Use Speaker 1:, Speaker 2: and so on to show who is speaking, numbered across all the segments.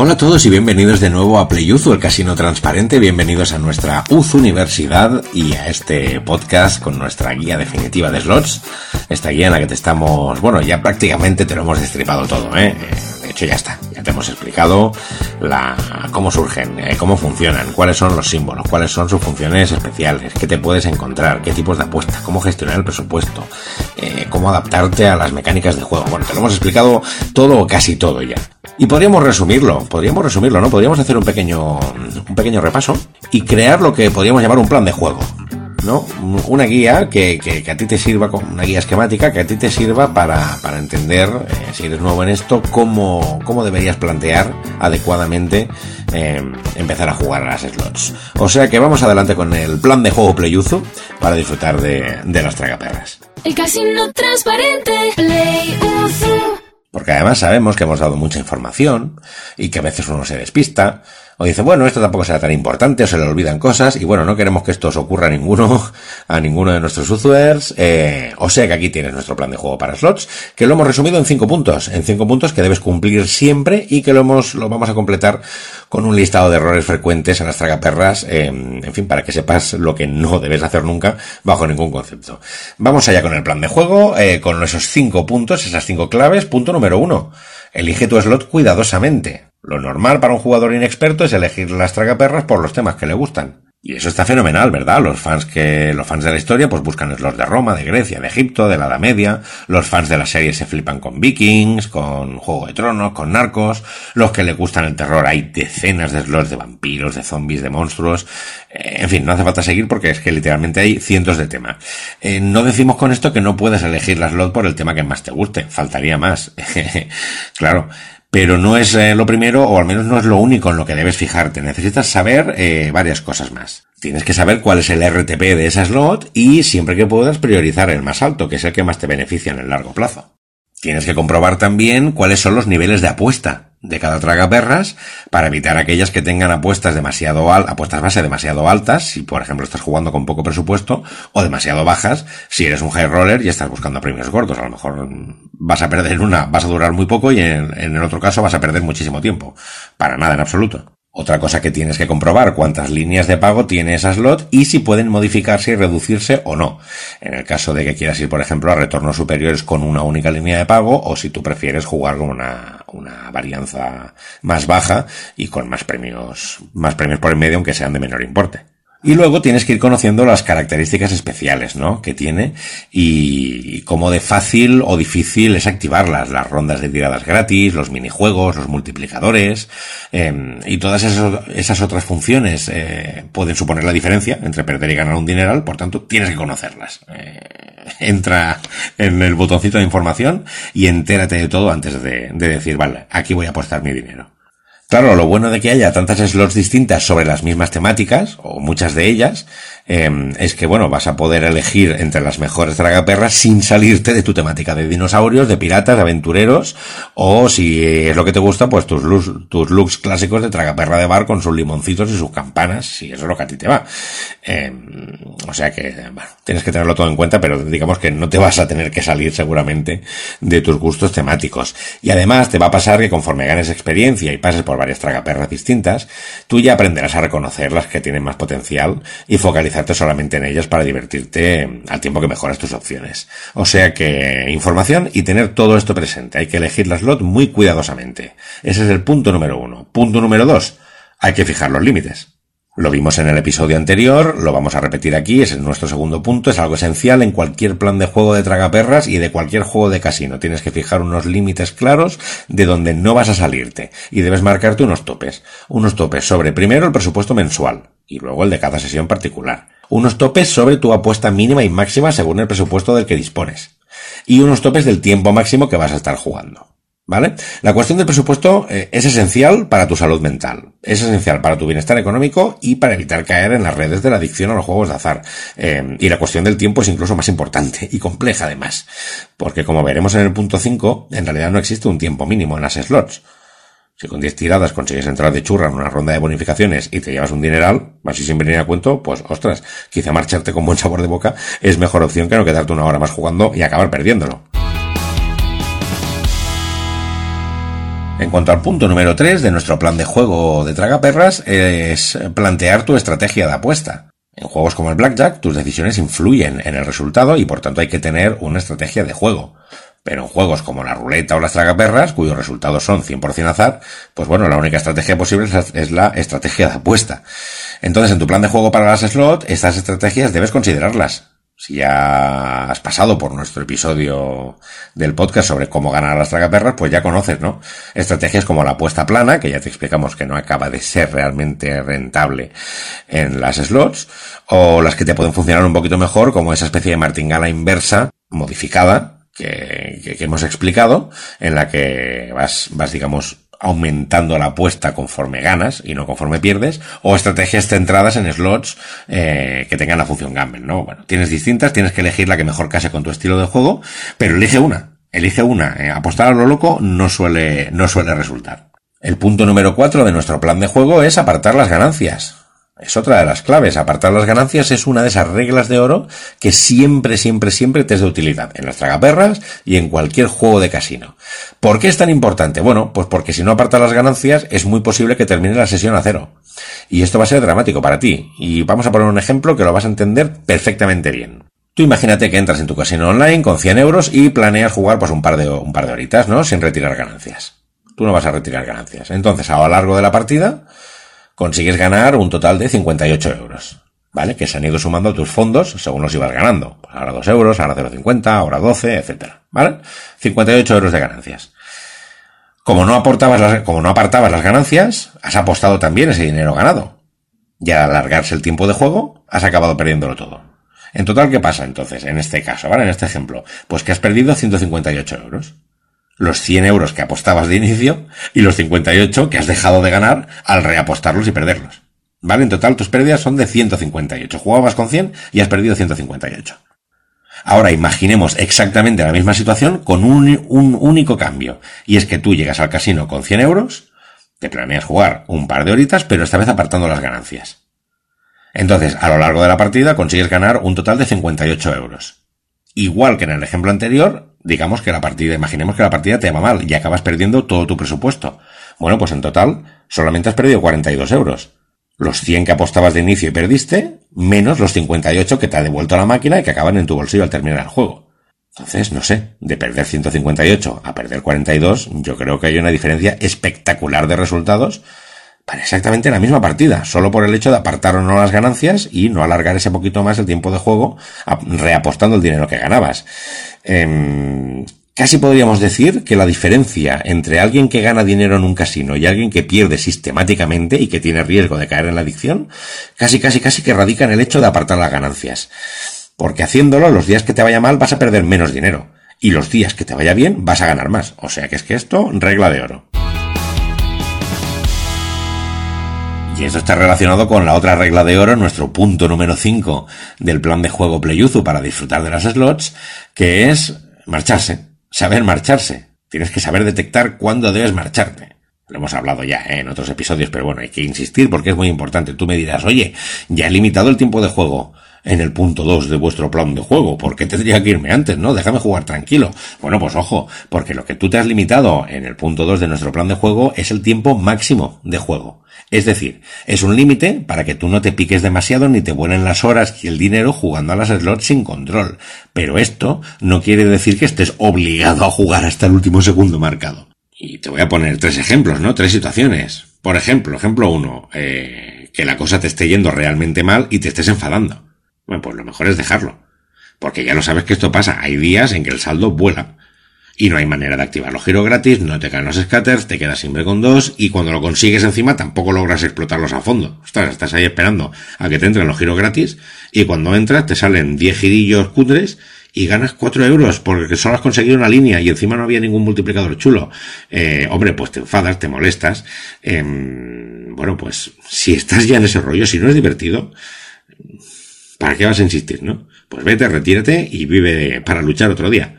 Speaker 1: Hola a todos y bienvenidos de nuevo a PlayUzu, el casino transparente. Bienvenidos a nuestra UZU Universidad y a este podcast con nuestra guía definitiva de slots. Esta guía en la que te estamos, bueno, ya prácticamente te lo hemos destripado todo, ¿eh? De hecho ya está, ya te hemos explicado cómo surgen, eh, cómo funcionan, cuáles son los símbolos, cuáles son sus funciones especiales, qué te puedes encontrar, qué tipos de apuestas, cómo gestionar el presupuesto, eh, cómo adaptarte a las mecánicas de juego. Bueno, te lo hemos explicado todo o casi todo ya. Y podríamos resumirlo, podríamos resumirlo, ¿no? Podríamos hacer un pequeño, un pequeño repaso y crear lo que podríamos llamar un plan de juego. ¿no? Una guía que, que, a ti te sirva, una guía esquemática que a ti te sirva para, para entender, eh, si eres nuevo en esto, cómo, cómo deberías plantear adecuadamente eh, empezar a jugar a las slots. O sea que vamos adelante con el plan de juego Playuzo para disfrutar de, de las tragaperras.
Speaker 2: El casino transparente.
Speaker 1: Porque además sabemos que hemos dado mucha información y que a veces uno se despista o dice, bueno, esto tampoco será tan importante o se le olvidan cosas y bueno, no queremos que esto os ocurra a ninguno, a ninguno de nuestros usuarios. Eh, o sea que aquí tienes nuestro plan de juego para slots, que lo hemos resumido en cinco puntos, en cinco puntos que debes cumplir siempre y que lo hemos, lo vamos a completar con un listado de errores frecuentes en las tragaperras, eh, en fin, para que sepas lo que no debes hacer nunca bajo ningún concepto. Vamos allá con el plan de juego, eh, con esos cinco puntos, esas cinco claves. Punto número uno. Elige tu slot cuidadosamente. Lo normal para un jugador inexperto es elegir las tragaperras por los temas que le gustan. Y eso está fenomenal, ¿verdad? Los fans que, los fans de la historia, pues buscan slots de Roma, de Grecia, de Egipto, de la Edad Media. Los fans de la serie se flipan con Vikings, con Juego de Tronos, con Narcos. Los que le gustan el terror, hay decenas de slots de vampiros, de zombies, de monstruos. Eh, en fin, no hace falta seguir porque es que literalmente hay cientos de temas. Eh, no decimos con esto que no puedes elegir la slot por el tema que más te guste. Faltaría más. claro pero no es eh, lo primero, o al menos no es lo único en lo que debes fijarte. Necesitas saber eh, varias cosas más. Tienes que saber cuál es el RTP de esa slot y siempre que puedas priorizar el más alto, que es el que más te beneficia en el largo plazo. Tienes que comprobar también cuáles son los niveles de apuesta de cada tragaperras para evitar aquellas que tengan apuestas demasiado al, apuestas base demasiado altas, si por ejemplo estás jugando con poco presupuesto, o demasiado bajas, si eres un high roller y estás buscando premios gordos. A lo mejor vas a perder una, vas a durar muy poco y en, en el otro caso vas a perder muchísimo tiempo. Para nada en absoluto. Otra cosa que tienes que comprobar, cuántas líneas de pago tiene esa slot y si pueden modificarse y reducirse o no. En el caso de que quieras ir, por ejemplo, a retornos superiores con una única línea de pago o si tú prefieres jugar con una, una varianza más baja y con más premios, más premios por el medio, aunque sean de menor importe. Y luego tienes que ir conociendo las características especiales, ¿no? Que tiene y, cómo de fácil o difícil es activarlas. Las rondas de tiradas gratis, los minijuegos, los multiplicadores em, y todas esas, otras funciones eh, pueden suponer la diferencia entre perder y ganar un dineral. Por tanto, tienes que conocerlas. Eh, entra en el botoncito de información y entérate de todo antes de, de decir, vale, aquí voy a apostar mi dinero. Claro, lo bueno de que haya tantas slots distintas sobre las mismas temáticas, o muchas de ellas, Em, es que, bueno, vas a poder elegir entre las mejores tragaperras sin salirte de tu temática de dinosaurios, de piratas, de aventureros, o si es lo que te gusta, pues tus looks, tus looks clásicos de tragaperra de bar con sus limoncitos y sus campanas, si eso es lo que a ti te va. Em, o sea que, tienes que tenerlo todo en cuenta, pero digamos que no te vas a tener que salir seguramente de tus gustos temáticos. Y además te va a pasar que conforme ganes experiencia y pases por varias tragaperras distintas, tú ya aprenderás a reconocer las que tienen más potencial y focalizar solamente en ellas para divertirte al tiempo que mejoras tus opciones. O sea que información y tener todo esto presente. Hay que elegir la slot muy cuidadosamente. Ese es el punto número uno. Punto número dos. Hay que fijar los límites. Lo vimos en el episodio anterior, lo vamos a repetir aquí, es nuestro segundo punto, es algo esencial en cualquier plan de juego de tragaperras y de cualquier juego de casino. Tienes que fijar unos límites claros de donde no vas a salirte y debes marcarte unos topes. Unos topes sobre primero el presupuesto mensual y luego el de cada sesión particular. Unos topes sobre tu apuesta mínima y máxima según el presupuesto del que dispones. Y unos topes del tiempo máximo que vas a estar jugando. ¿Vale? La cuestión del presupuesto eh, es esencial para tu salud mental, es esencial para tu bienestar económico y para evitar caer en las redes de la adicción a los juegos de azar. Eh, y la cuestión del tiempo es incluso más importante y compleja además, porque como veremos en el punto 5, en realidad no existe un tiempo mínimo en las slots. Si con 10 tiradas consigues entrar de churra en una ronda de bonificaciones y te llevas un dineral, así sin venir a cuento, pues ostras, quizá marcharte con buen sabor de boca es mejor opción que no quedarte una hora más jugando y acabar perdiéndolo. En cuanto al punto número 3 de nuestro plan de juego de tragaperras, es plantear tu estrategia de apuesta. En juegos como el Blackjack, tus decisiones influyen en el resultado y por tanto hay que tener una estrategia de juego. Pero en juegos como la ruleta o las tragaperras, cuyos resultados son 100% azar, pues bueno, la única estrategia posible es la estrategia de apuesta. Entonces, en tu plan de juego para las slots, estas estrategias debes considerarlas si ya has pasado por nuestro episodio del podcast sobre cómo ganar las tragaperras, pues ya conoces, ¿no? Estrategias como la apuesta plana, que ya te explicamos que no acaba de ser realmente rentable en las slots, o las que te pueden funcionar un poquito mejor, como esa especie de martingala inversa modificada que, que, que hemos explicado, en la que vas, vas, digamos, aumentando la apuesta conforme ganas y no conforme pierdes, o estrategias centradas en slots eh, que tengan la función gamble, ¿no? Bueno, tienes distintas, tienes que elegir la que mejor case con tu estilo de juego, pero elige una, elige una. Eh, apostar a lo loco no suele, no suele resultar. El punto número cuatro de nuestro plan de juego es apartar las ganancias. Es otra de las claves. Apartar las ganancias es una de esas reglas de oro que siempre, siempre, siempre te es de utilidad en las tragaperras y en cualquier juego de casino. ¿Por qué es tan importante? Bueno, pues porque si no apartas las ganancias es muy posible que termine la sesión a cero. Y esto va a ser dramático para ti. Y vamos a poner un ejemplo que lo vas a entender perfectamente bien. Tú imagínate que entras en tu casino online con 100 euros y planeas jugar pues un par de, un par de horitas, ¿no? Sin retirar ganancias. Tú no vas a retirar ganancias. Entonces, a lo largo de la partida, consigues ganar un total de 58 euros. ¿Vale? Que se han ido sumando a tus fondos según los ibas ganando. Pues ahora 2 euros, ahora 0,50, ahora 12, etcétera. ¿Vale? 58 euros de ganancias. Como no aportabas las, como no apartabas las ganancias, has apostado también ese dinero ganado. Y al alargarse el tiempo de juego, has acabado perdiéndolo todo. En total, ¿qué pasa entonces? En este caso, ¿vale? En este ejemplo. Pues que has perdido 158 euros los 100 euros que apostabas de inicio y los 58 que has dejado de ganar al reapostarlos y perderlos. ¿Vale? En total tus pérdidas son de 158. Jugabas con 100 y has perdido 158. Ahora imaginemos exactamente la misma situación con un, un, único cambio. Y es que tú llegas al casino con 100 euros, te planeas jugar un par de horitas, pero esta vez apartando las ganancias. Entonces, a lo largo de la partida consigues ganar un total de 58 euros. Igual que en el ejemplo anterior, digamos que la partida, imaginemos que la partida te va mal y acabas perdiendo todo tu presupuesto. Bueno, pues en total solamente has perdido 42 euros. Los 100 que apostabas de inicio y perdiste, menos los 58 que te ha devuelto la máquina y que acaban en tu bolsillo al terminar el juego. Entonces, no sé, de perder 158 a perder 42, yo creo que hay una diferencia espectacular de resultados para exactamente la misma partida, solo por el hecho de apartar o no las ganancias y no alargar ese poquito más el tiempo de juego reapostando el dinero que ganabas. Eh, casi podríamos decir que la diferencia entre alguien que gana dinero en un casino y alguien que pierde sistemáticamente y que tiene riesgo de caer en la adicción, casi casi casi que radica en el hecho de apartar las ganancias. Porque haciéndolo, los días que te vaya mal vas a perder menos dinero. Y los días que te vaya bien vas a ganar más. O sea que es que esto, regla de oro. Y esto está relacionado con la otra regla de oro, nuestro punto número 5 del plan de juego Playuzu para disfrutar de las slots, que es marcharse, saber marcharse. Tienes que saber detectar cuándo debes marcharte. Lo hemos hablado ya ¿eh? en otros episodios, pero bueno, hay que insistir porque es muy importante. Tú me dirás, oye, ya he limitado el tiempo de juego en el punto 2 de vuestro plan de juego. ¿Por qué tendría que irme antes? No, déjame jugar tranquilo. Bueno, pues ojo, porque lo que tú te has limitado en el punto 2 de nuestro plan de juego es el tiempo máximo de juego. Es decir, es un límite para que tú no te piques demasiado ni te vuelen las horas y el dinero jugando a las slots sin control. Pero esto no quiere decir que estés obligado a jugar hasta el último segundo marcado. Y te voy a poner tres ejemplos, ¿no? Tres situaciones. Por ejemplo, ejemplo uno, eh, que la cosa te esté yendo realmente mal y te estés enfadando. Bueno, pues lo mejor es dejarlo. Porque ya lo sabes que esto pasa. Hay días en que el saldo vuela y no hay manera de activar los giros gratis, no te caen los scatters, te quedas siempre con dos y cuando lo consigues encima tampoco logras explotarlos a fondo. Estás, estás ahí esperando a que te entren los giros gratis y cuando entras te salen 10 girillos cutres y ganas 4 euros porque solo has conseguido una línea y encima no había ningún multiplicador chulo. Eh, hombre, pues te enfadas, te molestas. Eh, bueno, pues si estás ya en ese rollo, si no es divertido, ¿para qué vas a insistir, no? Pues vete, retírate y vive para luchar otro día.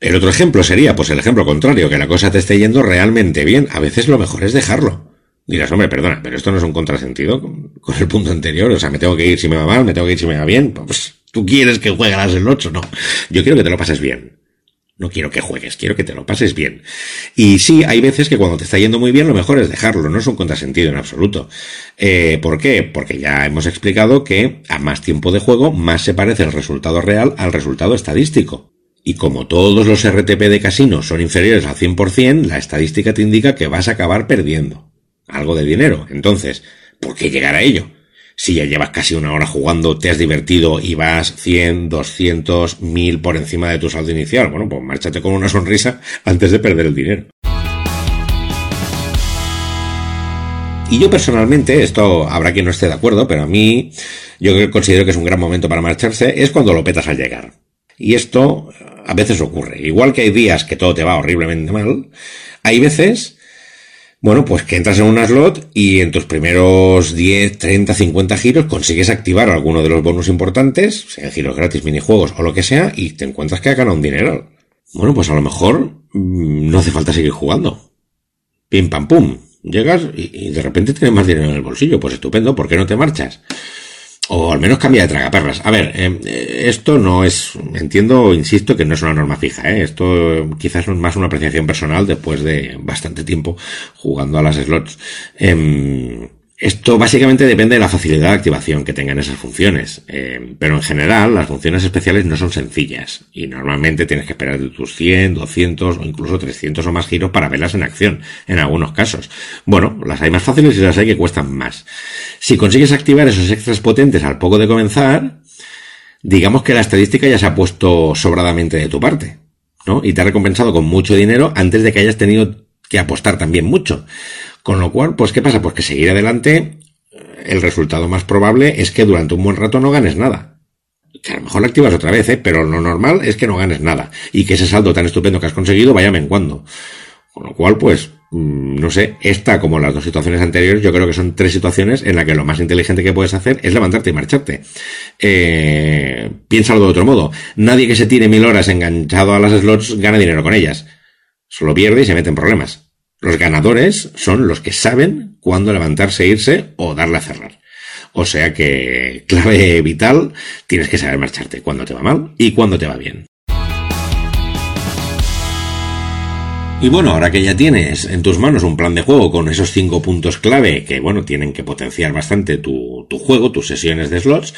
Speaker 1: El otro ejemplo sería, pues el ejemplo contrario, que la cosa te esté yendo realmente bien. A veces lo mejor es dejarlo. Dirás, hombre, perdona, pero esto no es un contrasentido con, el punto anterior. O sea, me tengo que ir si me va mal, me tengo que ir si me va bien. Pues tú quieres que las el 8, no. Yo quiero que te lo pases bien. No quiero que juegues, quiero que te lo pases bien. Y sí, hay veces que cuando te está yendo muy bien, lo mejor es dejarlo, no es un contrasentido en absoluto. Eh, ¿Por qué? Porque ya hemos explicado que a más tiempo de juego, más se parece el resultado real al resultado estadístico. Y como todos los RTP de casino son inferiores al 100%, la estadística te indica que vas a acabar perdiendo algo de dinero. Entonces, ¿por qué llegar a ello? Si ya llevas casi una hora jugando, te has divertido y vas 100, 200, 1000 por encima de tu saldo inicial, bueno, pues márchate con una sonrisa antes de perder el dinero. Y yo personalmente, esto habrá quien no esté de acuerdo, pero a mí yo considero que es un gran momento para marcharse, es cuando lo petas al llegar. Y esto a veces ocurre. Igual que hay días que todo te va horriblemente mal, hay veces bueno, pues que entras en un slot y en tus primeros 10, 30, 50 giros consigues activar alguno de los bonos importantes, sean giros gratis, minijuegos o lo que sea, y te encuentras que ha ganado un dinero. Bueno, pues a lo mejor mm, no hace falta seguir jugando. Pim pam pum. Llegas y, y de repente tienes más dinero en el bolsillo. Pues estupendo, ¿por qué no te marchas? O al menos cambia de tragaperras. A ver, em, eh, esto no es, entiendo, insisto, que no es una norma fija, ¿eh? Esto quizás es más una apreciación personal después de bastante tiempo jugando a las slots. Eh, esto básicamente depende de la facilidad de activación que tengan esas funciones, eh, pero en general las funciones especiales no son sencillas y normalmente tienes que esperar de tus 100, 200 o incluso 300 o más giros para verlas en acción, en algunos casos. Bueno, las hay más fáciles y las hay que cuestan más. Si consigues activar esos extras potentes al poco de comenzar, digamos que la estadística ya se ha puesto sobradamente de tu parte, ¿no? Y te ha recompensado con mucho dinero antes de que hayas tenido que apostar también mucho. Con lo cual, pues, ¿qué pasa? Pues que seguir adelante, el resultado más probable es que durante un buen rato no ganes nada. Que a lo mejor la activas otra vez, ¿eh? pero lo normal es que no ganes nada. Y que ese saldo tan estupendo que has conseguido vaya menguando. Con lo cual, pues, mm, no sé, esta como las dos situaciones anteriores, yo creo que son tres situaciones en las que lo más inteligente que puedes hacer es levantarte y marcharte. Eh, piénsalo de otro modo. Nadie que se tire mil horas enganchado a las slots gana dinero con ellas. Solo pierde y se mete en problemas. Los ganadores son los que saben cuándo levantarse, irse o darle a cerrar. O sea que, clave vital, tienes que saber marcharte cuando te va mal y cuando te va bien. Y bueno, ahora que ya tienes en tus manos un plan de juego con esos cinco puntos clave que, bueno, tienen que potenciar bastante tu, tu, juego, tus sesiones de slots,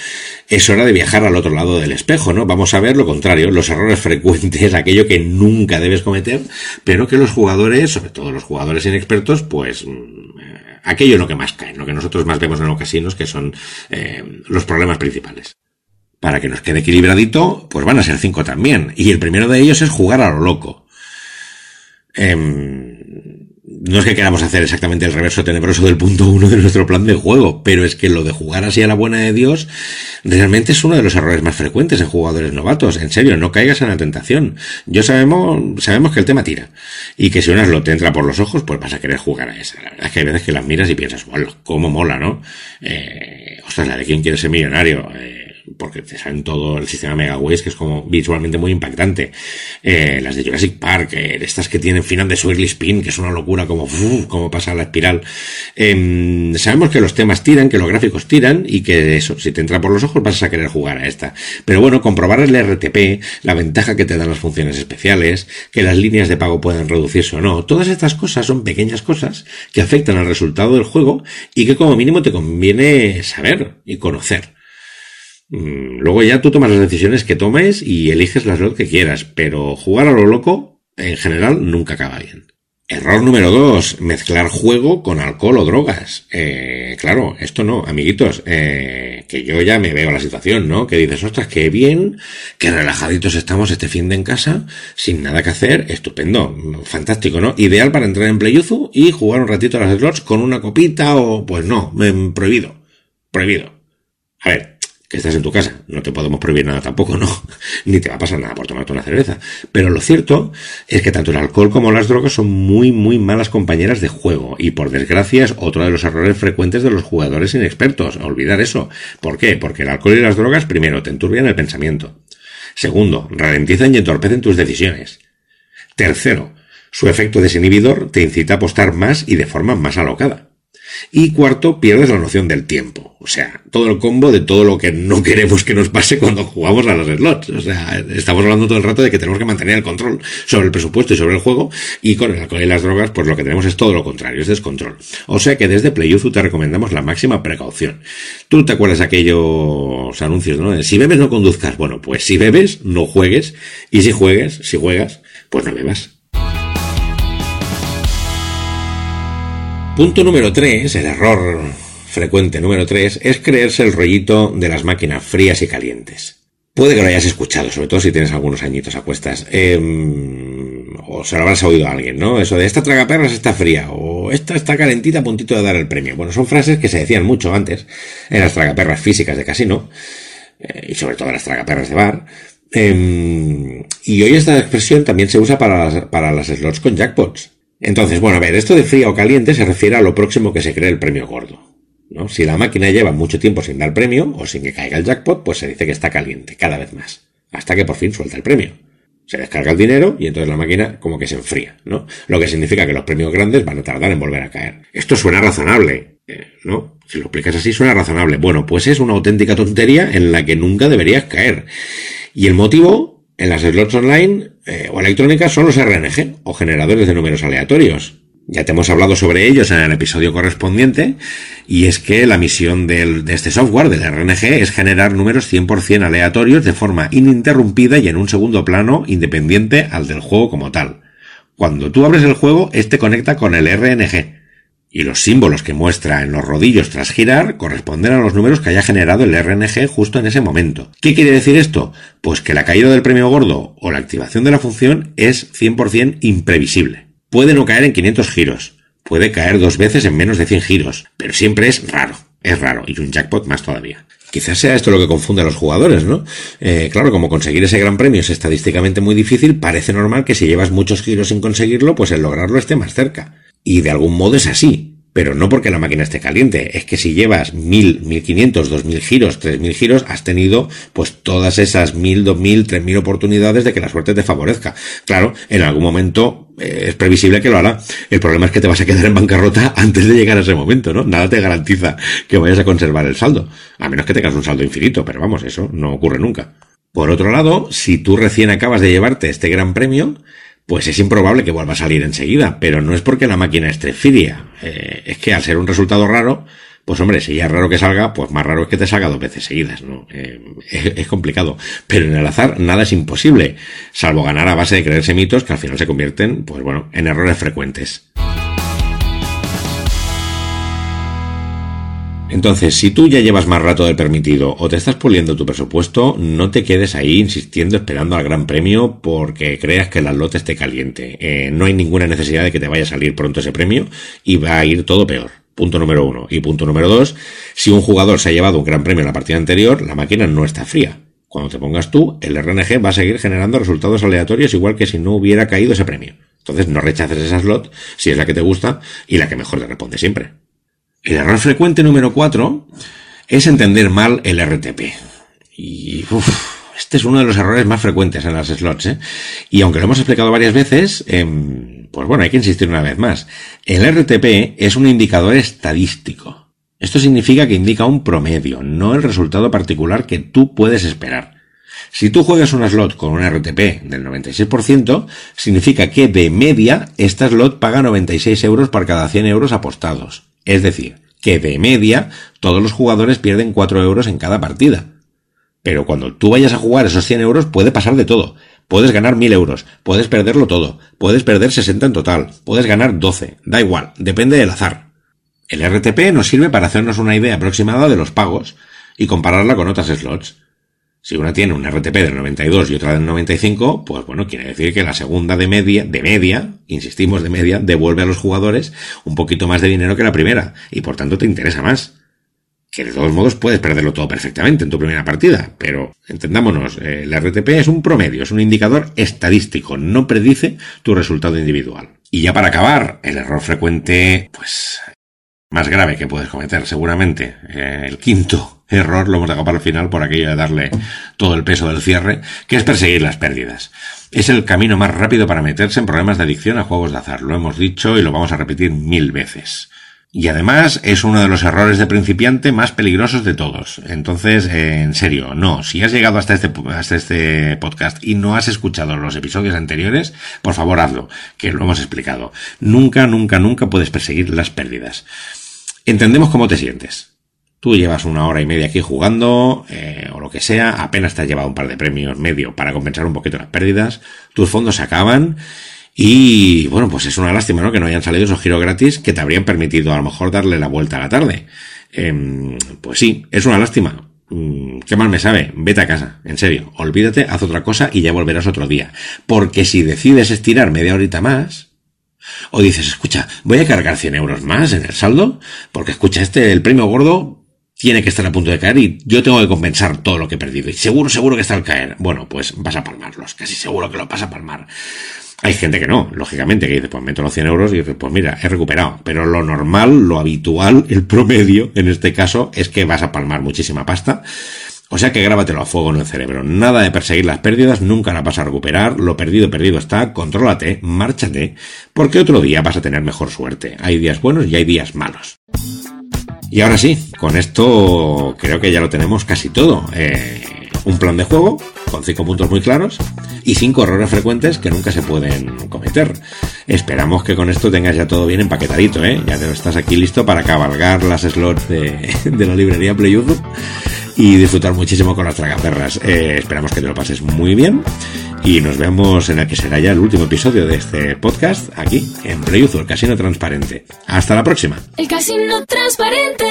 Speaker 1: es hora de viajar al otro lado del espejo, ¿no? Vamos a ver lo contrario, los errores frecuentes, aquello que nunca debes cometer, pero que los jugadores, sobre todo los jugadores inexpertos, pues, aquello es lo que más cae, lo que nosotros más vemos en los casinos, que son eh, los problemas principales para que nos quede equilibradito, pues van a ser cinco también. Y el primero de ellos es jugar a lo loco. Eh, no es que queramos hacer exactamente el reverso tenebroso del punto uno de nuestro plan de juego, pero es que lo de jugar así a la buena de Dios realmente es uno de los errores más frecuentes en jugadores novatos. En serio, no caigas en la tentación. Yo sabemos, sabemos que el tema tira. Y que si una slot te entra por los ojos, pues vas a querer jugar a esa. La verdad es que hay veces que las miras y piensas, bueno, cómo mola, ¿no? Eh, ostras, la de quién quiere ser millonario. Eh, porque te salen todo el sistema Megaways, que es como visualmente muy impactante. Eh, las de Jurassic Park, eh, estas que tienen final de Swirly Spin, que es una locura, como, uf, como pasa la espiral. Eh, sabemos que los temas tiran, que los gráficos tiran, y que eso, si te entra por los ojos vas a querer jugar a esta. Pero bueno, comprobar el RTP, la ventaja que te dan las funciones especiales, que las líneas de pago pueden reducirse o no, todas estas cosas son pequeñas cosas que afectan al resultado del juego y que como mínimo te conviene saber y conocer. Mm, luego ya tú tomas las decisiones que tomes y eliges la slot que quieras, pero jugar a lo loco, en general, nunca acaba bien. Error número dos, mezclar juego con alcohol o drogas. Eh, claro, esto no, amiguitos, eh, que yo ya me veo la situación, ¿no? Que dices, ostras, qué bien, qué relajaditos estamos este fin de en casa, sin nada que hacer, estupendo, fantástico, ¿no? Ideal para entrar en Playuzu y jugar un ratito a las slots con una copita o, pues no, prohibido, prohibido. A ver, que estás en tu casa. No te podemos prohibir nada tampoco, ¿no? Ni te va a pasar nada por tomarte una cerveza. Pero lo cierto es que tanto el alcohol como las drogas son muy, muy malas compañeras de juego. Y por desgracia es otro de los errores frecuentes de los jugadores inexpertos. Olvidar eso. ¿Por qué? Porque el alcohol y las drogas, primero, te enturbian el pensamiento. Segundo, ralentizan y entorpecen tus decisiones. Tercero, su efecto desinhibidor te incita a apostar más y de forma más alocada. Y cuarto, pierdes la noción del tiempo. O sea, todo el combo de todo lo que no queremos que nos pase cuando jugamos a los slots. O sea, estamos hablando todo el rato de que tenemos que mantener el control sobre el presupuesto y sobre el juego. Y con el alcohol y las drogas, pues lo que tenemos es todo lo contrario, es descontrol. O sea que desde PlayUzu te recomendamos la máxima precaución. Tú te acuerdas de aquellos anuncios, ¿no? Si bebes no conduzcas. Bueno, pues si bebes, no juegues. Y si juegues, si juegas, pues no bebas. Punto número 3, el error frecuente número 3, es creerse el rollito de las máquinas frías y calientes. Puede que lo hayas escuchado, sobre todo si tienes algunos añitos a cuestas. Em, o se lo habrás oído a alguien, ¿no? Eso de esta tragaperras está fría, o esta está calentita a puntito de dar el premio. Bueno, son frases que se decían mucho antes en las tragaperras físicas de casino, eh, y sobre todo en las tragaperras de bar. Em, y hoy esta expresión también se usa para las, para las slots con jackpots. Entonces, bueno, a ver, esto de fría o caliente se refiere a lo próximo que se cree el premio gordo. ¿no? Si la máquina lleva mucho tiempo sin dar premio o sin que caiga el jackpot, pues se dice que está caliente, cada vez más, hasta que por fin suelta el premio. Se descarga el dinero y entonces la máquina como que se enfría, ¿no? Lo que significa que los premios grandes van a tardar en volver a caer. Esto suena razonable, eh, ¿no? Si lo explicas así suena razonable. Bueno, pues es una auténtica tontería en la que nunca deberías caer. Y el motivo en las slots online eh, o electrónicas son los RNG o generadores de números aleatorios. Ya te hemos hablado sobre ellos en el episodio correspondiente y es que la misión de este software, del RNG, es generar números 100% aleatorios de forma ininterrumpida y en un segundo plano independiente al del juego como tal. Cuando tú abres el juego, este conecta con el RNG, y los símbolos que muestra en los rodillos tras girar corresponden a los números que haya generado el RNG justo en ese momento. ¿Qué quiere decir esto? Pues que la caída del premio gordo o la activación de la función es 100% imprevisible. Puede no caer en 500 giros, puede caer dos veces en menos de 100 giros, pero siempre es raro, es raro, y un jackpot más todavía. Quizás sea esto lo que confunde a los jugadores, ¿no? Eh, claro, como conseguir ese gran premio es estadísticamente muy difícil, parece normal que si llevas muchos giros sin conseguirlo, pues el lograrlo esté más cerca. Y de algún modo es así. Pero no porque la máquina esté caliente, es que si llevas mil, mil quinientos, dos mil giros, tres mil giros, has tenido pues todas esas mil, dos mil, tres mil oportunidades de que la suerte te favorezca. Claro, en algún momento eh, es previsible que lo hará. El problema es que te vas a quedar en bancarrota antes de llegar a ese momento, ¿no? Nada te garantiza que vayas a conservar el saldo. A menos que tengas un saldo infinito, pero vamos, eso no ocurre nunca. Por otro lado, si tú recién acabas de llevarte este gran premio, pues es improbable que vuelva a salir enseguida, pero no es porque la máquina esté fidia, eh, es que al ser un resultado raro, pues hombre, si ya es raro que salga, pues más raro es que te salga dos veces seguidas, ¿no? Eh, es, complicado. Pero en el azar nada es imposible, salvo ganar a base de creerse mitos que al final se convierten, pues bueno, en errores frecuentes. Entonces, si tú ya llevas más rato del permitido o te estás puliendo tu presupuesto, no te quedes ahí insistiendo esperando al gran premio porque creas que la lote esté caliente. Eh, no hay ninguna necesidad de que te vaya a salir pronto ese premio y va a ir todo peor. Punto número uno. Y punto número dos, si un jugador se ha llevado un gran premio en la partida anterior, la máquina no está fría. Cuando te pongas tú, el RNG va a seguir generando resultados aleatorios igual que si no hubiera caído ese premio. Entonces no rechaces esa slot si es la que te gusta y la que mejor te responde siempre. El error frecuente número 4 es entender mal el RTP. Y este es uno de los errores más frecuentes en las slots. ¿eh? Y aunque lo hemos explicado varias veces, em, pues bueno, hay que insistir una vez más. El RTP es un indicador estadístico. Esto significa que indica un promedio, no el resultado particular que tú puedes esperar. Si tú juegas una slot con un RTP del 96%, significa que de media esta slot paga 96 euros por cada 100 euros apostados. Es decir, que de media todos los jugadores pierden 4 euros en cada partida. Pero cuando tú vayas a jugar esos 100 euros puede pasar de todo. Puedes ganar 1000 euros, puedes perderlo todo, puedes perder 60 en total, puedes ganar 12, da igual, depende del azar. El RTP nos sirve para hacernos una idea aproximada de los pagos y compararla con otras slots. Si una tiene un RTP del 92 y otra del 95, pues bueno, quiere decir que la segunda de media, de media, insistimos de media, devuelve a los jugadores un poquito más de dinero que la primera, y por tanto te interesa más. Que de todos modos puedes perderlo todo perfectamente en tu primera partida, pero entendámonos, el RTP es un promedio, es un indicador estadístico, no predice tu resultado individual. Y ya para acabar, el error frecuente, pues más grave que puedes cometer, seguramente. Eh, el quinto error lo hemos dejado para el final por aquello de darle todo el peso del cierre, que es perseguir las pérdidas. Es el camino más rápido para meterse en problemas de adicción a juegos de azar. Lo hemos dicho y lo vamos a repetir mil veces. Y además es uno de los errores de principiante más peligrosos de todos. Entonces, eh, en serio, no. Si has llegado hasta este, hasta este podcast y no has escuchado los episodios anteriores, por favor hazlo, que lo hemos explicado. Nunca, nunca, nunca puedes perseguir las pérdidas. Entendemos cómo te sientes. Tú llevas una hora y media aquí jugando, eh, o lo que sea, apenas te has llevado un par de premios medio para compensar un poquito las pérdidas, tus fondos se acaban, y bueno, pues es una lástima, ¿no? Que no hayan salido esos giros gratis que te habrían permitido a lo mejor darle la vuelta a la tarde. Em, pues sí, es una lástima. Mm, ¿Qué mal me sabe? Vete a casa, en serio. Olvídate, haz otra cosa y ya volverás otro día. Porque si decides estirar media horita más, o dices, escucha, voy a cargar 100 euros más en el saldo, porque escucha, este, el premio gordo tiene que estar a punto de caer y yo tengo que compensar todo lo que he perdido. Y seguro, seguro que está al caer. Bueno, pues vas a palmarlos. Casi seguro que lo vas a palmar. Hay gente que no, lógicamente, que dice, pues meto los 100 euros y dice, pues mira, he recuperado. Pero lo normal, lo habitual, el promedio, en este caso, es que vas a palmar muchísima pasta. O sea que grábatelo a fuego en el cerebro. Nada de perseguir las pérdidas, nunca la vas a recuperar. Lo perdido, perdido está. Contrólate, márchate, porque otro día vas a tener mejor suerte. Hay días buenos y hay días malos. Y ahora sí, con esto creo que ya lo tenemos casi todo. Eh, un plan de juego con cinco puntos muy claros y cinco errores frecuentes que nunca se pueden cometer. Esperamos que con esto tengas ya todo bien empaquetadito, ¿eh? Ya te estás aquí listo para cabalgar las slots de, la librería Play YouTube y disfrutar muchísimo con las tragaperras. Eh, esperamos que te lo pases muy bien y nos vemos en el que será ya el último episodio de este podcast aquí en Play el Casino Transparente. Hasta la próxima.
Speaker 2: El Casino Transparente,